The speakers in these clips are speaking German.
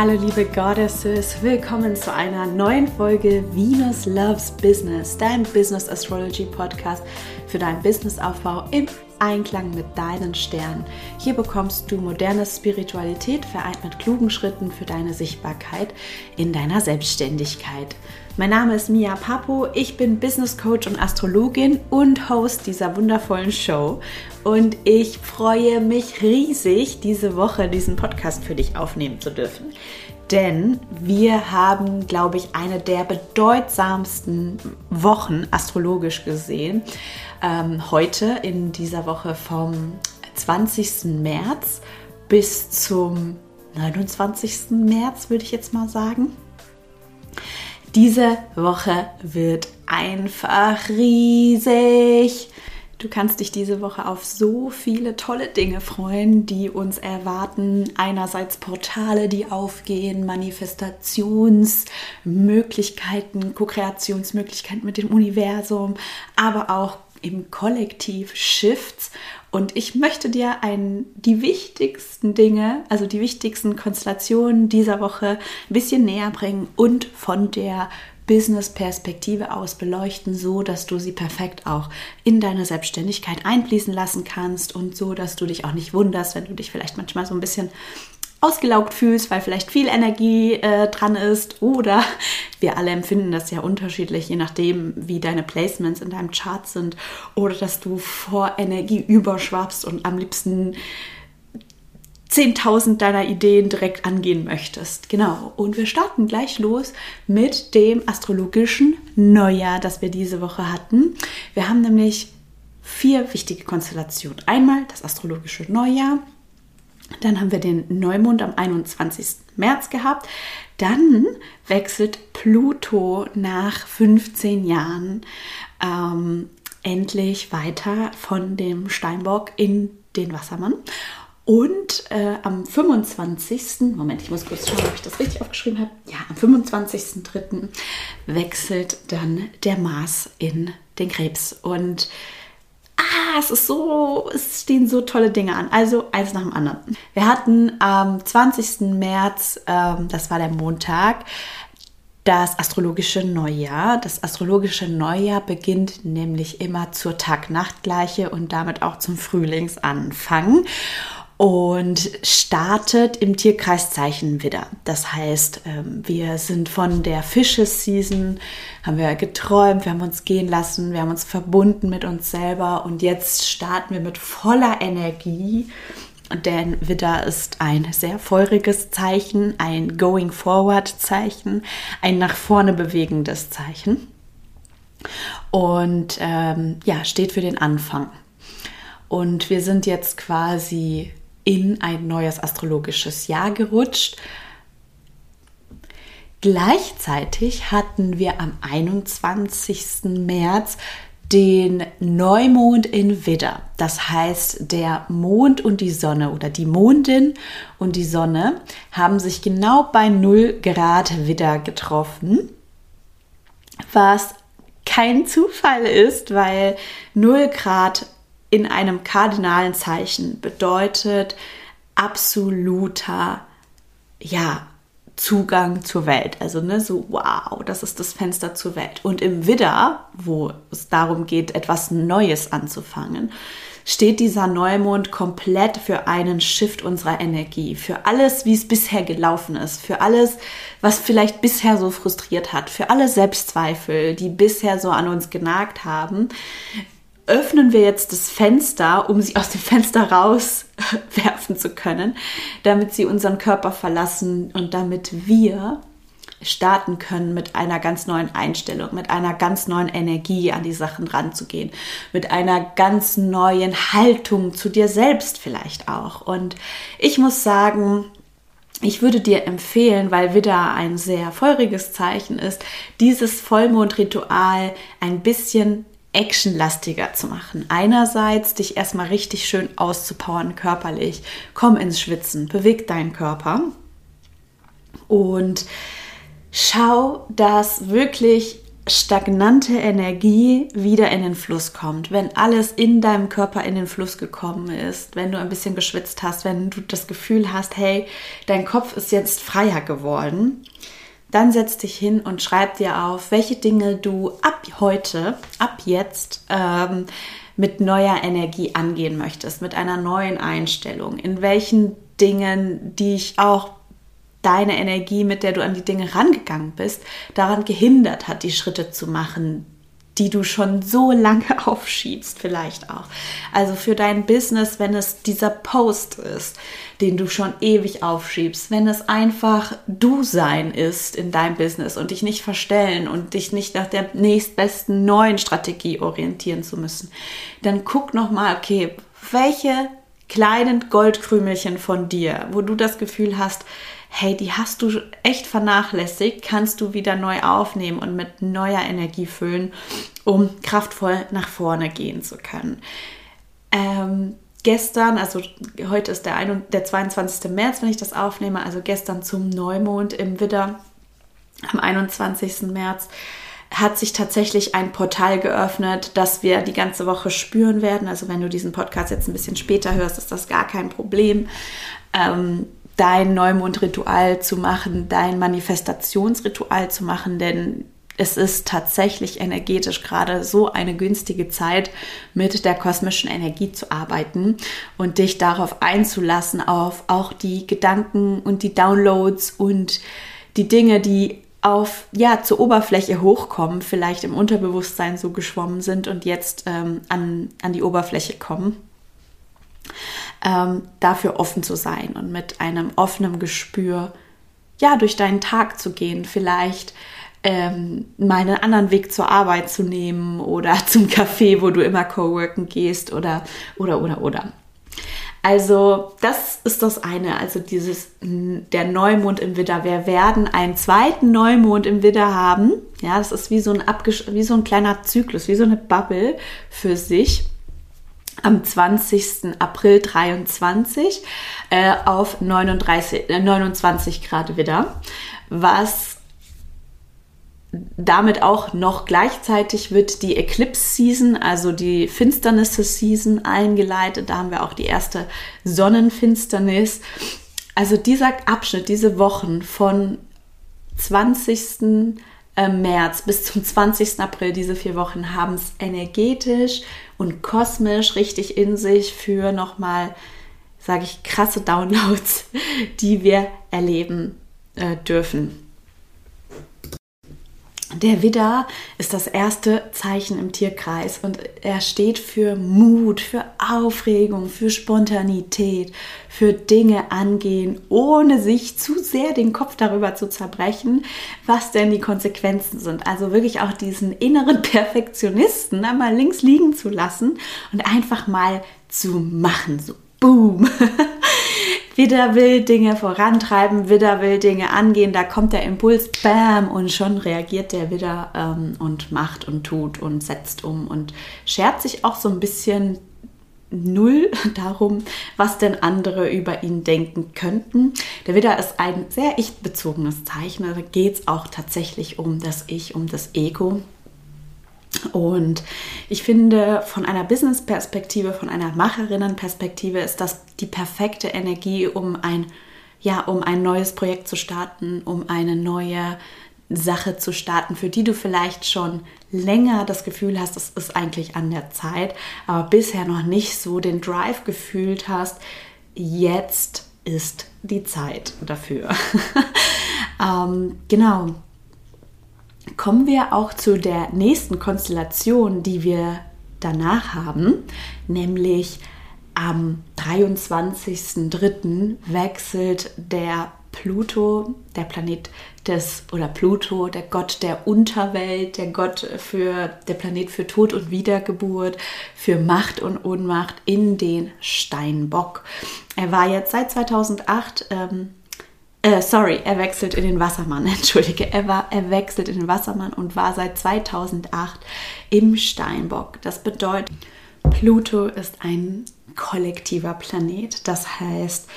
Hallo liebe Goddesses, willkommen zu einer neuen Folge Venus Loves Business, dein Business Astrology Podcast für deinen Businessaufbau im Einklang mit deinen Sternen. Hier bekommst du moderne Spiritualität vereint mit klugen Schritten für deine Sichtbarkeit in deiner Selbstständigkeit. Mein Name ist Mia Papo, ich bin Business Coach und Astrologin und Host dieser wundervollen Show. Und ich freue mich riesig, diese Woche diesen Podcast für dich aufnehmen zu dürfen. Denn wir haben, glaube ich, eine der bedeutsamsten Wochen astrologisch gesehen. Ähm, heute in dieser Woche vom 20. März bis zum 29. März, würde ich jetzt mal sagen. Diese Woche wird einfach riesig. Du kannst dich diese Woche auf so viele tolle Dinge freuen, die uns erwarten. Einerseits Portale, die aufgehen, Manifestationsmöglichkeiten, Co-Kreationsmöglichkeiten mit dem Universum, aber auch im Kollektiv Shifts. Und ich möchte dir ein, die wichtigsten Dinge, also die wichtigsten Konstellationen dieser Woche ein bisschen näher bringen und von der Business-Perspektive aus beleuchten, so dass du sie perfekt auch in deine Selbstständigkeit einfließen lassen kannst und so, dass du dich auch nicht wunderst, wenn du dich vielleicht manchmal so ein bisschen ausgelaugt fühlst, weil vielleicht viel Energie äh, dran ist oder wir alle empfinden das ja unterschiedlich, je nachdem, wie deine Placements in deinem Chart sind oder dass du vor Energie überschwappst und am liebsten 10.000 deiner Ideen direkt angehen möchtest. Genau. Und wir starten gleich los mit dem astrologischen Neujahr, das wir diese Woche hatten. Wir haben nämlich vier wichtige Konstellationen. Einmal das astrologische Neujahr, dann haben wir den Neumond am 21. März gehabt. Dann wechselt Pluto nach 15 Jahren ähm, endlich weiter von dem Steinbock in den Wassermann. Und äh, am 25. Moment, ich muss kurz schauen, ob ich das richtig aufgeschrieben habe. Ja, am 25.03. wechselt dann der Mars in den Krebs. Und es ist so, es stehen so tolle Dinge an. Also eins nach dem anderen. Wir hatten am 20. März, ähm, das war der Montag, das astrologische Neujahr. Das astrologische Neujahr beginnt nämlich immer zur Tag-Nacht-Gleiche und damit auch zum Frühlingsanfang und startet im Tierkreiszeichen wieder. Das heißt, ähm, wir sind von der Fische-Season, haben wir geträumt, wir haben uns gehen lassen, wir haben uns verbunden mit uns selber und jetzt starten wir mit voller Energie. Denn Widder ist ein sehr feuriges Zeichen, ein Going Forward Zeichen, ein nach vorne bewegendes Zeichen. Und ähm, ja, steht für den Anfang. Und wir sind jetzt quasi in ein neues astrologisches Jahr gerutscht. Gleichzeitig hatten wir am 21. März den Neumond in Widder. Das heißt, der Mond und die Sonne oder die Mondin und die Sonne haben sich genau bei 0 Grad Widder getroffen, was kein Zufall ist, weil 0 Grad in einem kardinalen Zeichen bedeutet absoluter, ja, Zugang zur Welt. Also ne, so wow, das ist das Fenster zur Welt. Und im Widder, wo es darum geht, etwas Neues anzufangen, steht dieser Neumond komplett für einen Shift unserer Energie, für alles, wie es bisher gelaufen ist, für alles, was vielleicht bisher so frustriert hat, für alle Selbstzweifel, die bisher so an uns genagt haben öffnen wir jetzt das Fenster, um sie aus dem Fenster rauswerfen zu können, damit sie unseren Körper verlassen und damit wir starten können, mit einer ganz neuen Einstellung, mit einer ganz neuen Energie an die Sachen ranzugehen, mit einer ganz neuen Haltung zu dir selbst vielleicht auch. Und ich muss sagen, ich würde dir empfehlen, weil Widder ein sehr feuriges Zeichen ist, dieses Vollmondritual ein bisschen actionlastiger zu machen. Einerseits dich erstmal richtig schön auszupowern körperlich. Komm ins Schwitzen, beweg deinen Körper und schau, dass wirklich stagnante Energie wieder in den Fluss kommt, wenn alles in deinem Körper in den Fluss gekommen ist, wenn du ein bisschen geschwitzt hast, wenn du das Gefühl hast, hey, dein Kopf ist jetzt freier geworden, dann setz dich hin und schreib dir auf, welche Dinge du ab heute, ab jetzt ähm, mit neuer Energie angehen möchtest, mit einer neuen Einstellung, in welchen Dingen, die ich auch deine Energie, mit der du an die Dinge rangegangen bist, daran gehindert hat, die Schritte zu machen, die du schon so lange aufschiebst, vielleicht auch. Also für dein Business, wenn es dieser Post ist, den du schon ewig aufschiebst, wenn es einfach du sein ist in deinem Business und dich nicht verstellen und dich nicht nach der nächstbesten neuen Strategie orientieren zu müssen, dann guck noch mal, okay, welche kleinen Goldkrümelchen von dir, wo du das Gefühl hast, hey, die hast du echt vernachlässigt, kannst du wieder neu aufnehmen und mit neuer Energie füllen, um kraftvoll nach vorne gehen zu können. Ähm, gestern, also heute ist der, ein, der 22. März, wenn ich das aufnehme, also gestern zum Neumond im Widder am 21. März, hat sich tatsächlich ein Portal geöffnet, das wir die ganze Woche spüren werden. Also wenn du diesen Podcast jetzt ein bisschen später hörst, ist das gar kein Problem. Ähm, dein Neumondritual zu machen, dein Manifestationsritual zu machen, denn es ist tatsächlich energetisch gerade so eine günstige Zeit, mit der kosmischen Energie zu arbeiten und dich darauf einzulassen, auf auch die Gedanken und die Downloads und die Dinge, die auf, ja, zur Oberfläche hochkommen, vielleicht im Unterbewusstsein so geschwommen sind und jetzt ähm, an, an die Oberfläche kommen ähm, dafür offen zu sein und mit einem offenen Gespür, ja, durch deinen Tag zu gehen, vielleicht ähm, mal einen anderen Weg zur Arbeit zu nehmen oder zum Café, wo du immer coworken gehst oder, oder, oder, oder. Also das ist das eine, also dieses der Neumond im Widder. Wir werden einen zweiten Neumond im Widder haben. Ja, das ist wie so ein wie so ein kleiner Zyklus, wie so eine Bubble für sich am 20. April 23 äh, auf 39, äh, 29 Grad wieder, was damit auch noch gleichzeitig wird die Eclipse Season, also die Finsternisse Season eingeleitet. Da haben wir auch die erste Sonnenfinsternis. Also dieser Abschnitt, diese Wochen von 20. Äh, März bis zum 20. April, diese vier Wochen, haben es energetisch und kosmisch richtig in sich für nochmal, sage ich, krasse Downloads, die wir erleben äh, dürfen. Der Widder ist das erste Zeichen im Tierkreis und er steht für Mut, für Aufregung, für Spontanität, für Dinge angehen, ohne sich zu sehr den Kopf darüber zu zerbrechen, was denn die Konsequenzen sind. Also wirklich auch diesen inneren Perfektionisten einmal links liegen zu lassen und einfach mal zu machen, so boom. Widder will Dinge vorantreiben, Widder will Dinge angehen, da kommt der Impuls, bam, und schon reagiert der Widder ähm, und macht und tut und setzt um und schert sich auch so ein bisschen null darum, was denn andere über ihn denken könnten. Der Widder ist ein sehr ich-bezogenes Zeichen, da geht es auch tatsächlich um das Ich, um das Ego. Und ich finde, von einer Business-Perspektive, von einer Macherinnen-Perspektive ist das die perfekte Energie, um ein, ja, um ein neues Projekt zu starten, um eine neue Sache zu starten, für die du vielleicht schon länger das Gefühl hast, es ist eigentlich an der Zeit, aber bisher noch nicht so den Drive gefühlt hast, jetzt ist die Zeit dafür. ähm, genau kommen wir auch zu der nächsten Konstellation, die wir danach haben, nämlich am 23.03. wechselt der Pluto, der Planet des oder Pluto, der Gott der Unterwelt, der Gott für der Planet für Tod und Wiedergeburt, für Macht und Ohnmacht in den Steinbock. Er war jetzt seit 2008 ähm, äh, sorry, er wechselt in den Wassermann, entschuldige, er, war, er wechselt in den Wassermann und war seit 2008 im Steinbock. Das bedeutet, Pluto ist ein kollektiver Planet. Das heißt,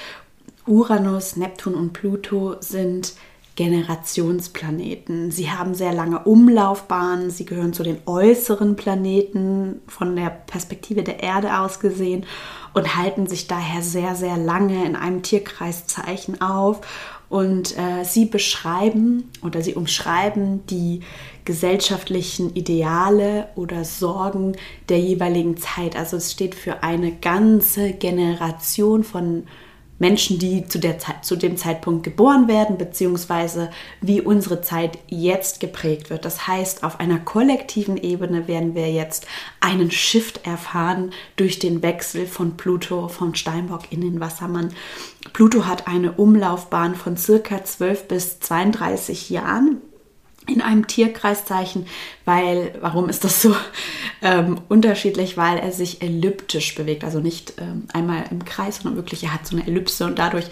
Uranus, Neptun und Pluto sind Generationsplaneten. Sie haben sehr lange Umlaufbahnen, sie gehören zu den äußeren Planeten von der Perspektive der Erde aus gesehen und halten sich daher sehr, sehr lange in einem Tierkreiszeichen auf. Und äh, sie beschreiben oder sie umschreiben die gesellschaftlichen Ideale oder Sorgen der jeweiligen Zeit. Also es steht für eine ganze Generation von Menschen, die zu, der zu dem Zeitpunkt geboren werden, beziehungsweise wie unsere Zeit jetzt geprägt wird. Das heißt, auf einer kollektiven Ebene werden wir jetzt einen Shift erfahren durch den Wechsel von Pluto, von Steinbock in den Wassermann. Pluto hat eine Umlaufbahn von circa 12 bis 32 Jahren in einem Tierkreiszeichen, weil, warum ist das so ähm, unterschiedlich? Weil er sich elliptisch bewegt, also nicht ähm, einmal im Kreis, sondern wirklich, er hat so eine Ellipse und dadurch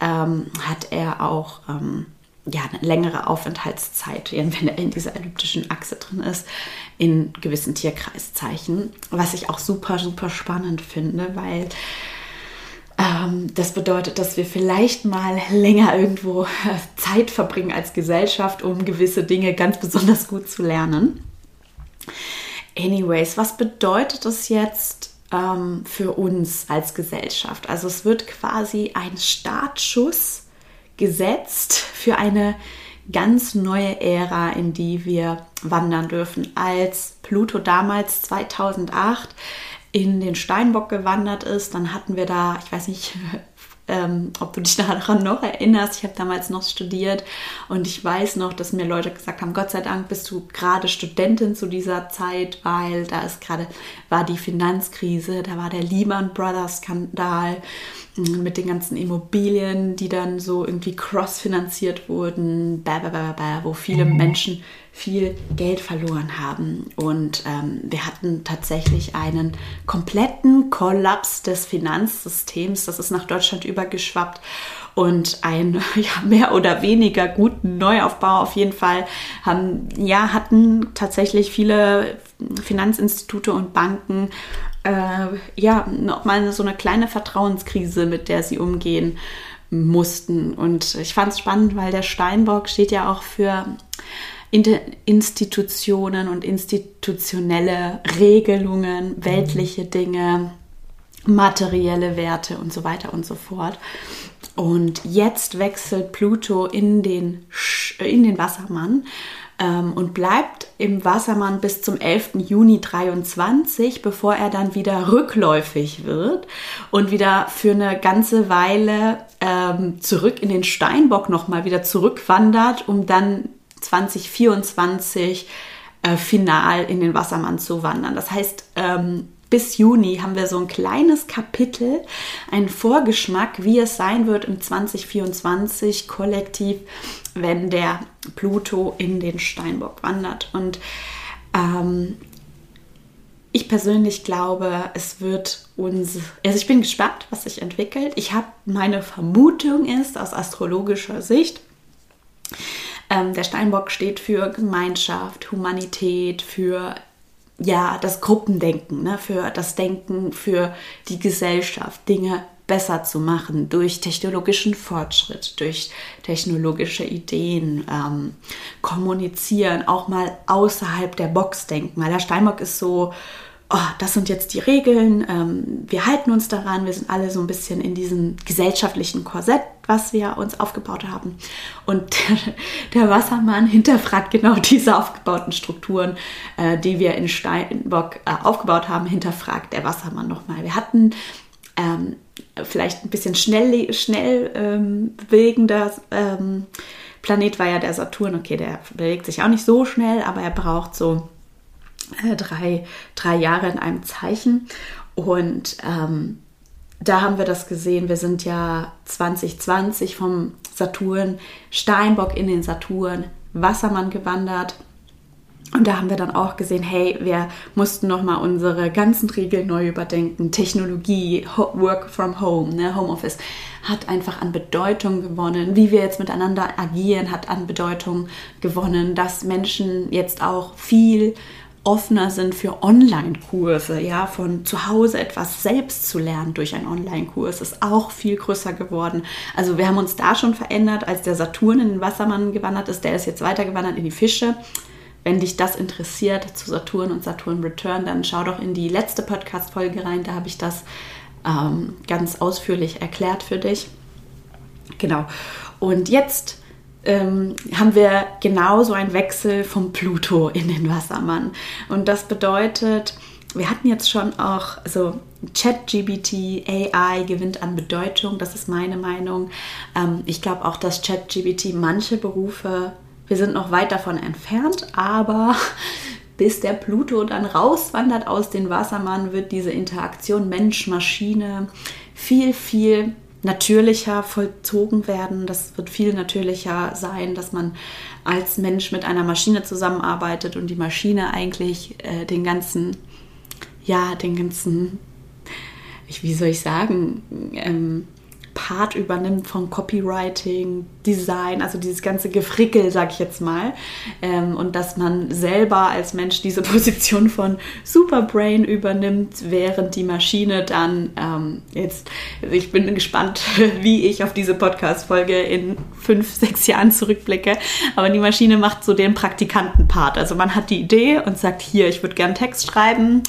ähm, hat er auch ähm, ja, eine längere Aufenthaltszeit, wenn er in dieser elliptischen Achse drin ist, in gewissen Tierkreiszeichen, was ich auch super, super spannend finde, weil das bedeutet, dass wir vielleicht mal länger irgendwo äh, Zeit verbringen als Gesellschaft, um gewisse Dinge ganz besonders gut zu lernen. Anyways, was bedeutet das jetzt ähm, für uns als Gesellschaft? Also es wird quasi ein Startschuss gesetzt für eine ganz neue Ära, in die wir wandern dürfen. Als Pluto damals 2008 in den Steinbock gewandert ist, dann hatten wir da, ich weiß nicht, ähm, ob du dich daran noch erinnerst. Ich habe damals noch studiert und ich weiß noch, dass mir Leute gesagt haben, Gott sei Dank bist du gerade Studentin zu dieser Zeit, weil da ist gerade, war die Finanzkrise, da war der Lehman Brothers Skandal mit den ganzen Immobilien, die dann so irgendwie crossfinanziert wurden, wo viele mhm. Menschen viel Geld verloren haben. Und ähm, wir hatten tatsächlich einen kompletten Kollaps des Finanzsystems. Das ist nach Deutschland übergeschwappt und ein ja, mehr oder weniger guten Neuaufbau auf jeden Fall haben, ja, hatten tatsächlich viele Finanzinstitute und Banken äh, ja nochmal so eine kleine Vertrauenskrise, mit der sie umgehen mussten. Und ich fand es spannend, weil der Steinbock steht ja auch für Institutionen und institutionelle Regelungen, weltliche Dinge, materielle Werte und so weiter und so fort. Und jetzt wechselt Pluto in den, in den Wassermann ähm, und bleibt im Wassermann bis zum 11. Juni 23, bevor er dann wieder rückläufig wird und wieder für eine ganze Weile ähm, zurück in den Steinbock nochmal wieder zurückwandert, um dann 2024 äh, final in den Wassermann zu wandern. Das heißt, ähm, bis Juni haben wir so ein kleines Kapitel, einen Vorgeschmack, wie es sein wird im 2024 kollektiv, wenn der Pluto in den Steinbock wandert. Und ähm, ich persönlich glaube, es wird uns, also ich bin gespannt, was sich entwickelt. Ich habe meine Vermutung ist aus astrologischer Sicht, ähm, der Steinbock steht für Gemeinschaft, Humanität, für ja, das Gruppendenken, ne? für das Denken, für die Gesellschaft, Dinge besser zu machen durch technologischen Fortschritt, durch technologische Ideen, ähm, kommunizieren, auch mal außerhalb der Box denken. Weil der Steinbock ist so oh, das sind jetzt die Regeln, ähm, wir halten uns daran, wir sind alle so ein bisschen in diesem gesellschaftlichen Korsett, was wir uns aufgebaut haben. Und der, Wassermann hinterfragt genau diese aufgebauten Strukturen, äh, die wir in Steinbock äh, aufgebaut haben, hinterfragt der Wassermann nochmal. Wir hatten ähm, vielleicht ein bisschen schnell, schnell ähm, bewegender ähm, Planet war ja der Saturn. Okay, der bewegt sich auch nicht so schnell, aber er braucht so äh, drei, drei Jahre in einem Zeichen. Und ähm, da haben wir das gesehen. Wir sind ja 2020 vom Saturn, Steinbock in den Saturn, Wassermann gewandert. Und da haben wir dann auch gesehen, hey, wir mussten nochmal unsere ganzen Regeln neu überdenken. Technologie, Work from Home, ne, Homeoffice hat einfach an Bedeutung gewonnen. Wie wir jetzt miteinander agieren, hat an Bedeutung gewonnen, dass Menschen jetzt auch viel offener sind für Online-Kurse, ja, von zu Hause etwas selbst zu lernen durch einen Online-Kurs, ist auch viel größer geworden. Also wir haben uns da schon verändert, als der Saturn in den Wassermann gewandert ist, der ist jetzt weitergewandert in die Fische. Wenn dich das interessiert zu Saturn und Saturn Return, dann schau doch in die letzte Podcast-Folge rein, da habe ich das ähm, ganz ausführlich erklärt für dich. Genau. Und jetzt ähm, haben wir genauso einen Wechsel vom Pluto in den Wassermann. Und das bedeutet, wir hatten jetzt schon auch, also ChatGBT, AI gewinnt an Bedeutung, das ist meine Meinung. Ähm, ich glaube auch, dass ChatGBT manche Berufe, wir sind noch weit davon entfernt, aber bis der Pluto dann rauswandert aus den Wassermann, wird diese Interaktion Mensch-Maschine viel, viel natürlicher vollzogen werden. Das wird viel natürlicher sein, dass man als Mensch mit einer Maschine zusammenarbeitet und die Maschine eigentlich äh, den ganzen, ja, den ganzen, ich, wie soll ich sagen, ähm, Part übernimmt von Copywriting, Design, also dieses ganze Gefrickel, sag ich jetzt mal. Ähm, und dass man selber als Mensch diese Position von Superbrain übernimmt, während die Maschine dann ähm, jetzt, ich bin gespannt, wie ich auf diese Podcast-Folge in fünf, sechs Jahren zurückblicke. Aber die Maschine macht so den Praktikanten-Part. Also man hat die Idee und sagt, hier, ich würde gern Text schreiben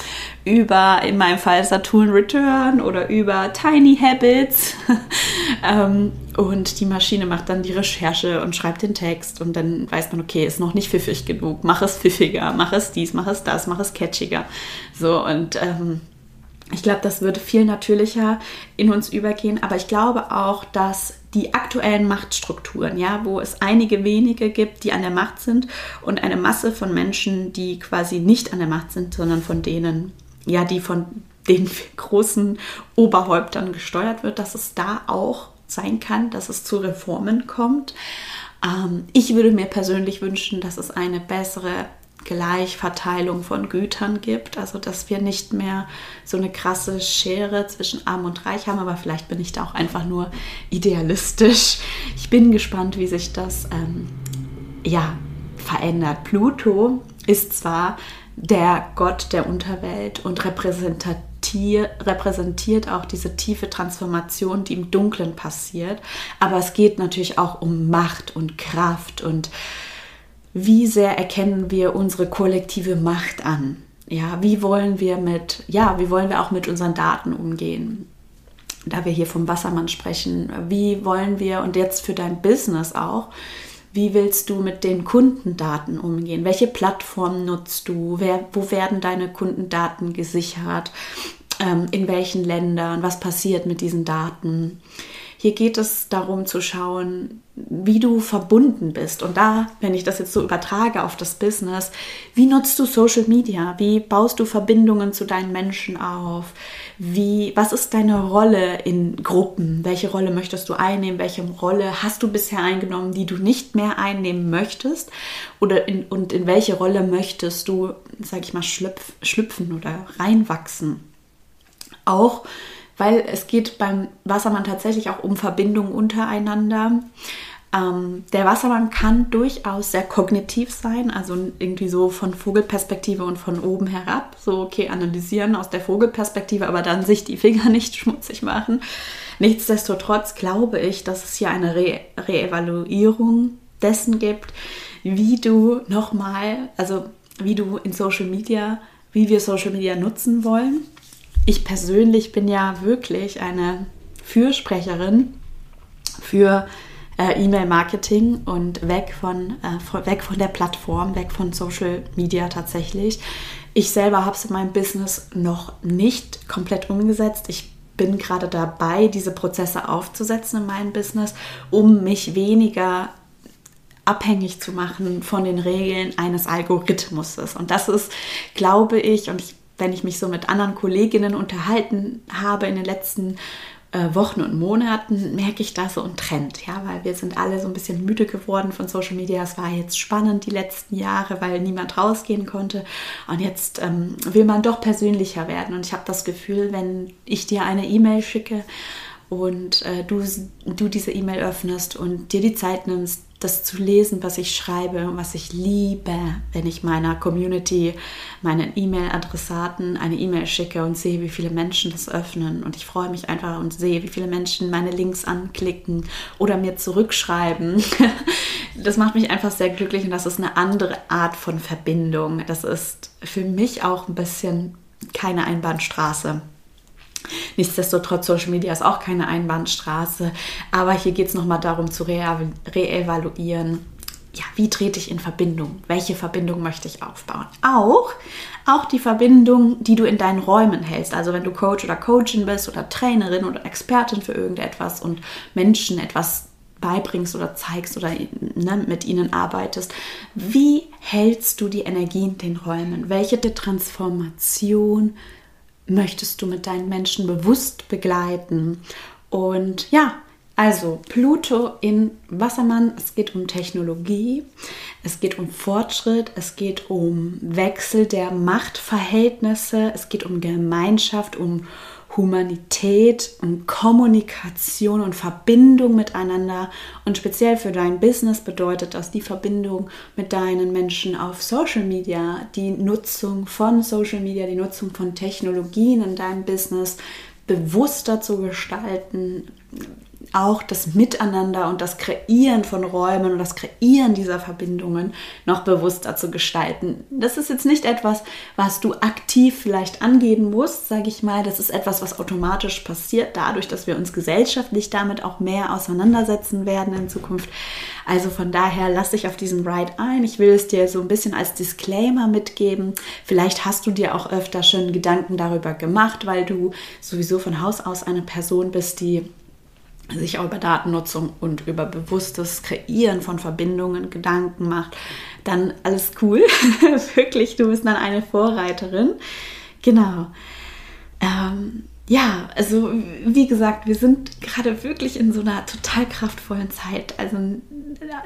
über, in meinem Fall Saturn Return oder über Tiny Habits. ähm, und die Maschine macht dann die Recherche und schreibt den Text und dann weiß man, okay, ist noch nicht pfiffig genug, mach es pfiffiger, mach es dies, mach es das, mach es catchiger. So und ähm, ich glaube, das würde viel natürlicher in uns übergehen, aber ich glaube auch, dass die aktuellen Machtstrukturen, ja, wo es einige wenige gibt, die an der Macht sind und eine Masse von Menschen, die quasi nicht an der Macht sind, sondern von denen, ja, die von den großen Oberhäuptern gesteuert wird, dass es da auch sein kann, dass es zu Reformen kommt. Ähm, ich würde mir persönlich wünschen, dass es eine bessere Gleichverteilung von Gütern gibt, also dass wir nicht mehr so eine krasse Schere zwischen Arm und Reich haben, aber vielleicht bin ich da auch einfach nur idealistisch. Ich bin gespannt, wie sich das ähm, ja verändert. Pluto ist zwar der Gott der Unterwelt und repräsentiert repräsentiert auch diese tiefe Transformation, die im Dunklen passiert. Aber es geht natürlich auch um Macht und Kraft und wie sehr erkennen wir unsere kollektive Macht an? Ja, wie wollen wir mit, ja, wie wollen wir auch mit unseren Daten umgehen? Da wir hier vom Wassermann sprechen, wie wollen wir und jetzt für dein Business auch, wie willst du mit den Kundendaten umgehen? Welche Plattform nutzt du? Wer, wo werden deine Kundendaten gesichert? Ähm, in welchen Ländern? Was passiert mit diesen Daten? Hier geht es darum zu schauen, wie du verbunden bist. Und da, wenn ich das jetzt so übertrage auf das Business, wie nutzt du Social Media? Wie baust du Verbindungen zu deinen Menschen auf? Wie, was ist deine Rolle in Gruppen? Welche Rolle möchtest du einnehmen? Welche Rolle hast du bisher eingenommen, die du nicht mehr einnehmen möchtest? Oder in, und in welche Rolle möchtest du, sag ich mal, schlüpf, schlüpfen oder reinwachsen? Auch weil es geht beim Wassermann tatsächlich auch um Verbindungen untereinander. Ähm, der Wassermann kann durchaus sehr kognitiv sein, also irgendwie so von Vogelperspektive und von oben herab. So, okay, analysieren aus der Vogelperspektive, aber dann sich die Finger nicht schmutzig machen. Nichtsdestotrotz glaube ich, dass es hier eine Re Reevaluierung dessen gibt, wie du nochmal, also wie du in Social Media, wie wir Social Media nutzen wollen ich persönlich bin ja wirklich eine Fürsprecherin für äh, E-Mail-Marketing und weg von, äh, weg von der Plattform, weg von Social Media tatsächlich. Ich selber habe es in meinem Business noch nicht komplett umgesetzt. Ich bin gerade dabei, diese Prozesse aufzusetzen in meinem Business, um mich weniger abhängig zu machen von den Regeln eines Algorithmuses. Und das ist, glaube ich, und ich wenn ich mich so mit anderen Kolleginnen unterhalten habe in den letzten äh, Wochen und Monaten, merke ich da so einen Trend, ja, weil wir sind alle so ein bisschen müde geworden von Social Media. Es war jetzt spannend die letzten Jahre, weil niemand rausgehen konnte und jetzt ähm, will man doch persönlicher werden und ich habe das Gefühl, wenn ich dir eine E-Mail schicke und äh, du, du diese E-Mail öffnest und dir die Zeit nimmst, das zu lesen, was ich schreibe und was ich liebe, wenn ich meiner Community, meinen E-Mail-Adressaten eine E-Mail schicke und sehe, wie viele Menschen das öffnen. Und ich freue mich einfach und sehe, wie viele Menschen meine Links anklicken oder mir zurückschreiben. Das macht mich einfach sehr glücklich und das ist eine andere Art von Verbindung. Das ist für mich auch ein bisschen keine Einbahnstraße. Nichtsdestotrotz, Social Media ist auch keine Einbahnstraße. Aber hier geht es nochmal darum zu reevaluieren, ja, wie trete ich in Verbindung? Welche Verbindung möchte ich aufbauen? Auch, auch die Verbindung, die du in deinen Räumen hältst. Also wenn du Coach oder Coachin bist oder Trainerin oder Expertin für irgendetwas und Menschen etwas beibringst oder zeigst oder ne, mit ihnen arbeitest. Wie hältst du die Energie in den Räumen? Welche Transformation möchtest du mit deinen Menschen bewusst begleiten? Und ja, also Pluto in Wassermann, es geht um Technologie, es geht um Fortschritt, es geht um Wechsel der Machtverhältnisse, es geht um Gemeinschaft, um Humanität und Kommunikation und Verbindung miteinander. Und speziell für dein Business bedeutet das die Verbindung mit deinen Menschen auf Social Media, die Nutzung von Social Media, die Nutzung von Technologien in deinem Business bewusster zu gestalten, auch das Miteinander und das Kreieren von Räumen und das Kreieren dieser Verbindungen noch bewusster zu gestalten. Das ist jetzt nicht etwas, was du aktiv vielleicht angehen musst, sage ich mal. Das ist etwas, was automatisch passiert, dadurch, dass wir uns gesellschaftlich damit auch mehr auseinandersetzen werden in Zukunft. Also von daher lass dich auf diesen Ride ein. Ich will es dir so ein bisschen als Disclaimer mitgeben. Vielleicht hast du dir auch öfter schon Gedanken darüber gemacht, weil du sowieso von Haus aus eine Person bist, die sich auch über Datennutzung und über bewusstes Kreieren von Verbindungen Gedanken macht, dann alles cool. Wirklich, du bist dann eine Vorreiterin. Genau. Ähm, ja, also wie gesagt, wir sind gerade wirklich in so einer total kraftvollen Zeit. Also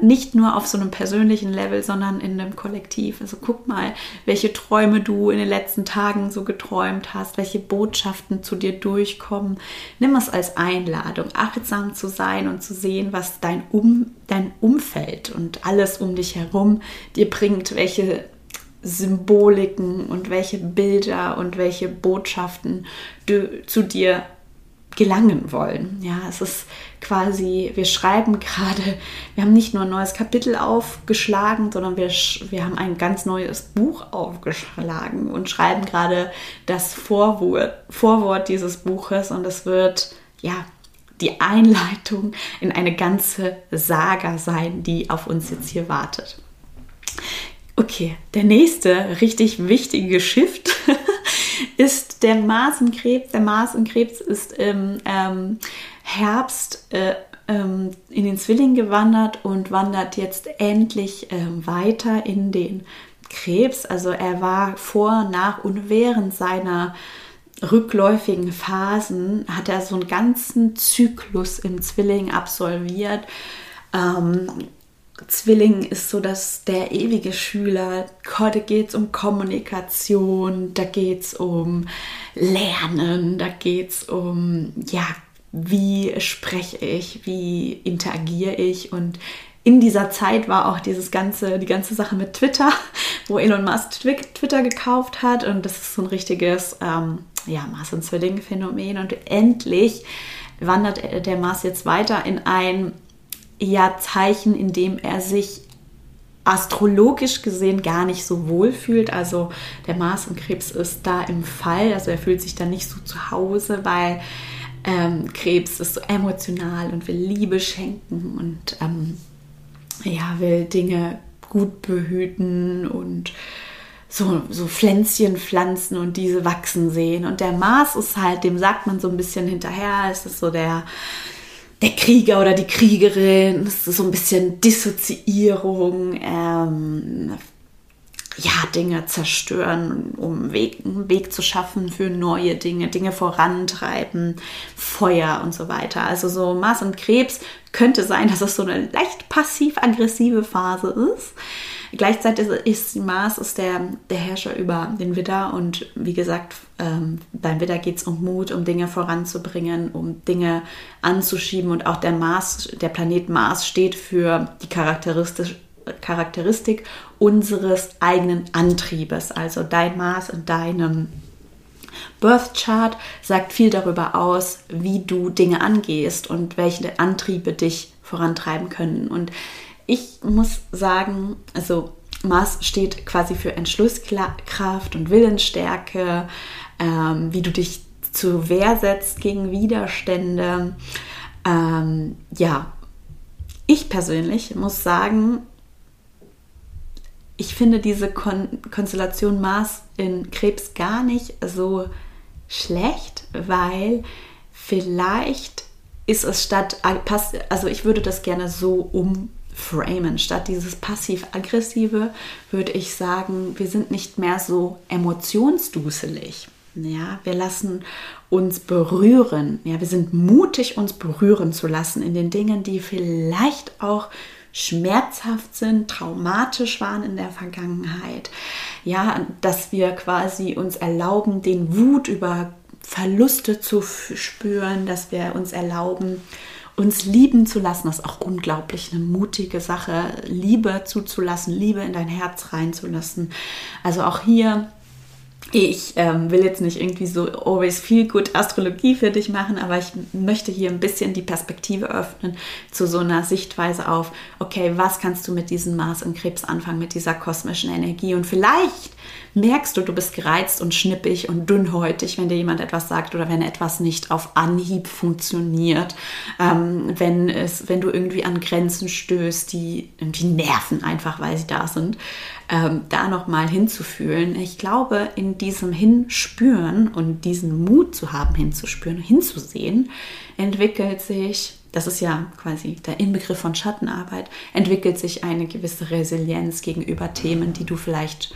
nicht nur auf so einem persönlichen Level, sondern in einem Kollektiv. Also guck mal, welche Träume du in den letzten Tagen so geträumt hast, welche Botschaften zu dir durchkommen. Nimm es als Einladung, achtsam zu sein und zu sehen, was dein, um, dein Umfeld und alles um dich herum dir bringt, welche Symboliken und welche Bilder und welche Botschaften zu dir gelangen wollen. Ja, es ist quasi, wir schreiben gerade, wir haben nicht nur ein neues Kapitel aufgeschlagen, sondern wir, wir haben ein ganz neues Buch aufgeschlagen und schreiben gerade das Vorwort, Vorwort dieses Buches und es wird, ja, die Einleitung in eine ganze Saga sein, die auf uns jetzt hier wartet. Okay, der nächste richtig wichtige Shift ist der Mars im Krebs. Der Mars im Krebs ist im ähm, Herbst äh, ähm, in den Zwilling gewandert und wandert jetzt endlich äh, weiter in den Krebs. Also er war vor, nach und während seiner rückläufigen Phasen, hat er so einen ganzen Zyklus im Zwilling absolviert. Ähm, Zwilling ist so dass der ewige Schüler. Heute geht es um Kommunikation, da geht es um Lernen, da geht es um, ja, wie spreche ich, wie interagiere ich und in dieser Zeit war auch dieses ganze, die ganze Sache mit Twitter, wo Elon Musk Twitter gekauft hat und das ist so ein richtiges ähm, ja, Mars- und Zwilling-Phänomen und endlich wandert der Mars jetzt weiter in ein ja Zeichen, in dem er sich astrologisch gesehen gar nicht so wohl fühlt. Also der Mars im Krebs ist da im Fall, also er fühlt sich da nicht so zu Hause, weil ähm, Krebs ist so emotional und will Liebe schenken und ähm, ja, will Dinge gut behüten und so, so Pflänzchen pflanzen und diese wachsen sehen. Und der Mars ist halt, dem sagt man so ein bisschen hinterher, es ist so der der Krieger oder die Kriegerin, so ein bisschen Dissoziierung, ähm, ja, Dinge zerstören, um Weg, einen Weg zu schaffen für neue Dinge, Dinge vorantreiben, Feuer und so weiter. Also so Mars und Krebs könnte sein, dass es so eine leicht passiv-aggressive Phase ist. Gleichzeitig ist Mars ist der, der Herrscher über den Widder und wie gesagt, ähm, beim Widder geht es um Mut, um Dinge voranzubringen, um Dinge anzuschieben und auch der Mars, der Planet Mars steht für die Charakteristik, Charakteristik unseres eigenen Antriebes, also dein Mars in deinem Birth Chart sagt viel darüber aus, wie du Dinge angehst und welche Antriebe dich vorantreiben können. Und ich muss sagen, also Mars steht quasi für Entschlusskraft und Willensstärke, ähm, wie du dich zur Wehr setzt gegen Widerstände. Ähm, ja, ich persönlich muss sagen, ich finde diese Kon Konstellation Mars in Krebs gar nicht so schlecht, weil vielleicht ist es statt, also ich würde das gerne so umframen. Statt dieses passiv-aggressive würde ich sagen, wir sind nicht mehr so emotionsduselig. Ja, wir lassen uns berühren. Ja, wir sind mutig, uns berühren zu lassen in den Dingen, die vielleicht auch schmerzhaft sind, traumatisch waren in der Vergangenheit. Ja, dass wir quasi uns erlauben, den Wut über Verluste zu spüren, dass wir uns erlauben, uns lieben zu lassen. Das ist auch unglaublich eine mutige Sache, Liebe zuzulassen, Liebe in dein Herz reinzulassen. Also auch hier ich ähm, will jetzt nicht irgendwie so always feel good Astrologie für dich machen, aber ich möchte hier ein bisschen die Perspektive öffnen zu so einer Sichtweise auf, okay, was kannst du mit diesem Mars im Krebs anfangen, mit dieser kosmischen Energie? Und vielleicht merkst du, du bist gereizt und schnippig und dünnhäutig, wenn dir jemand etwas sagt oder wenn etwas nicht auf Anhieb funktioniert, ähm, wenn, es, wenn du irgendwie an Grenzen stößt, die irgendwie nerven einfach, weil sie da sind ähm, da nochmal hinzufühlen. Ich glaube, in diesem Hinspüren und diesen Mut zu haben, hinzuspüren, hinzusehen, entwickelt sich, das ist ja quasi der Inbegriff von Schattenarbeit, entwickelt sich eine gewisse Resilienz gegenüber Themen, die du vielleicht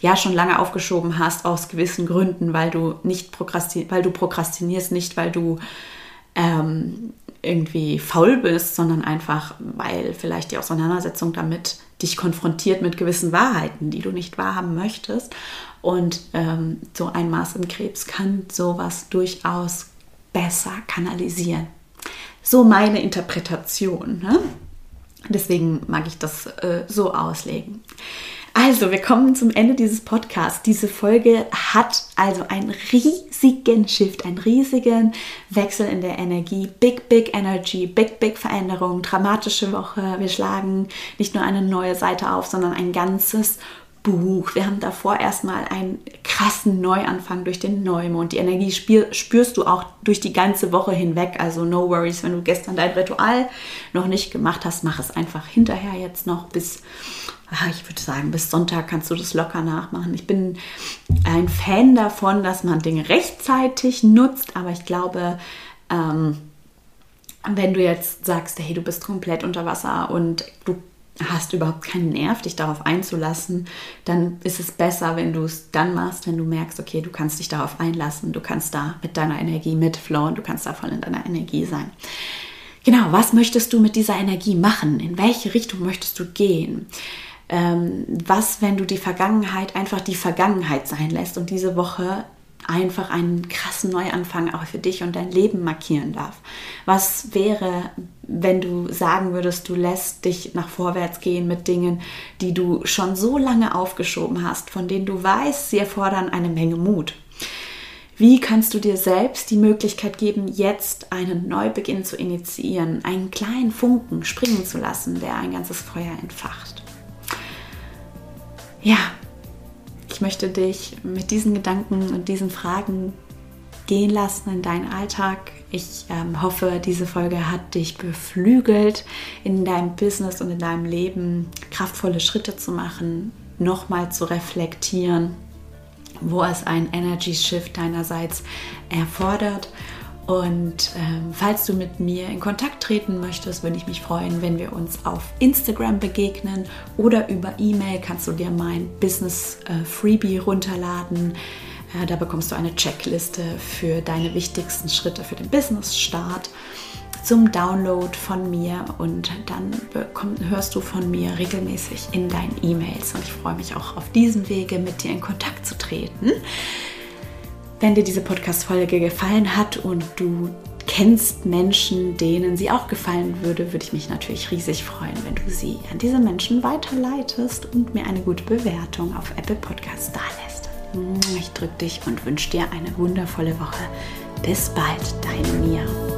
ja schon lange aufgeschoben hast aus gewissen Gründen, weil du nicht prokrastin weil du prokrastinierst, nicht weil du ähm, irgendwie faul bist, sondern einfach, weil vielleicht die Auseinandersetzung damit dich konfrontiert mit gewissen Wahrheiten, die du nicht wahrhaben möchtest. Und ähm, so ein Maß im Krebs kann sowas durchaus besser kanalisieren. So meine Interpretation. Ne? Deswegen mag ich das äh, so auslegen. Also, wir kommen zum Ende dieses Podcasts. Diese Folge hat also einen riesigen Shift, einen riesigen Wechsel in der Energie. Big, big Energy, big, big Veränderung, dramatische Woche. Wir schlagen nicht nur eine neue Seite auf, sondern ein ganzes Buch. Wir haben davor erstmal einen krassen Neuanfang durch den Neumond. Die Energie spürst du auch durch die ganze Woche hinweg. Also no worries, wenn du gestern dein Ritual noch nicht gemacht hast, mach es einfach hinterher jetzt noch bis ich würde sagen, bis Sonntag kannst du das locker nachmachen. Ich bin ein Fan davon, dass man Dinge rechtzeitig nutzt, aber ich glaube, ähm, wenn du jetzt sagst, hey, du bist komplett unter Wasser und du hast überhaupt keinen Nerv, dich darauf einzulassen, dann ist es besser, wenn du es dann machst, wenn du merkst, okay, du kannst dich darauf einlassen, du kannst da mit deiner Energie mitflowen, du kannst da voll in deiner Energie sein. Genau, was möchtest du mit dieser Energie machen? In welche Richtung möchtest du gehen? Ähm, was, wenn du die Vergangenheit einfach die Vergangenheit sein lässt und diese Woche einfach einen krassen Neuanfang auch für dich und dein Leben markieren darf. Was wäre, wenn du sagen würdest, du lässt dich nach vorwärts gehen mit Dingen, die du schon so lange aufgeschoben hast, von denen du weißt, sie erfordern eine Menge Mut. Wie kannst du dir selbst die Möglichkeit geben, jetzt einen Neubeginn zu initiieren, einen kleinen Funken springen zu lassen, der ein ganzes Feuer entfacht? Ja, ich möchte dich mit diesen Gedanken und diesen Fragen gehen lassen in deinen Alltag. Ich ähm, hoffe, diese Folge hat dich beflügelt, in deinem Business und in deinem Leben kraftvolle Schritte zu machen, nochmal zu reflektieren, wo es einen Energy Shift deinerseits erfordert und ähm, falls du mit mir in Kontakt treten möchtest, würde ich mich freuen, wenn wir uns auf Instagram begegnen oder über E-Mail kannst du dir mein Business äh, Freebie runterladen. Äh, da bekommst du eine Checkliste für deine wichtigsten Schritte für den Business-Start. zum Download von mir und dann bekomm, hörst du von mir regelmäßig in deinen E-Mails und ich freue mich auch auf diesem Wege mit dir in Kontakt zu treten. Wenn dir diese Podcast-Folge gefallen hat und du kennst Menschen, denen sie auch gefallen würde, würde ich mich natürlich riesig freuen, wenn du sie an diese Menschen weiterleitest und mir eine gute Bewertung auf Apple Podcasts da lässt. Ich drücke dich und wünsche dir eine wundervolle Woche. Bis bald, deine Mia.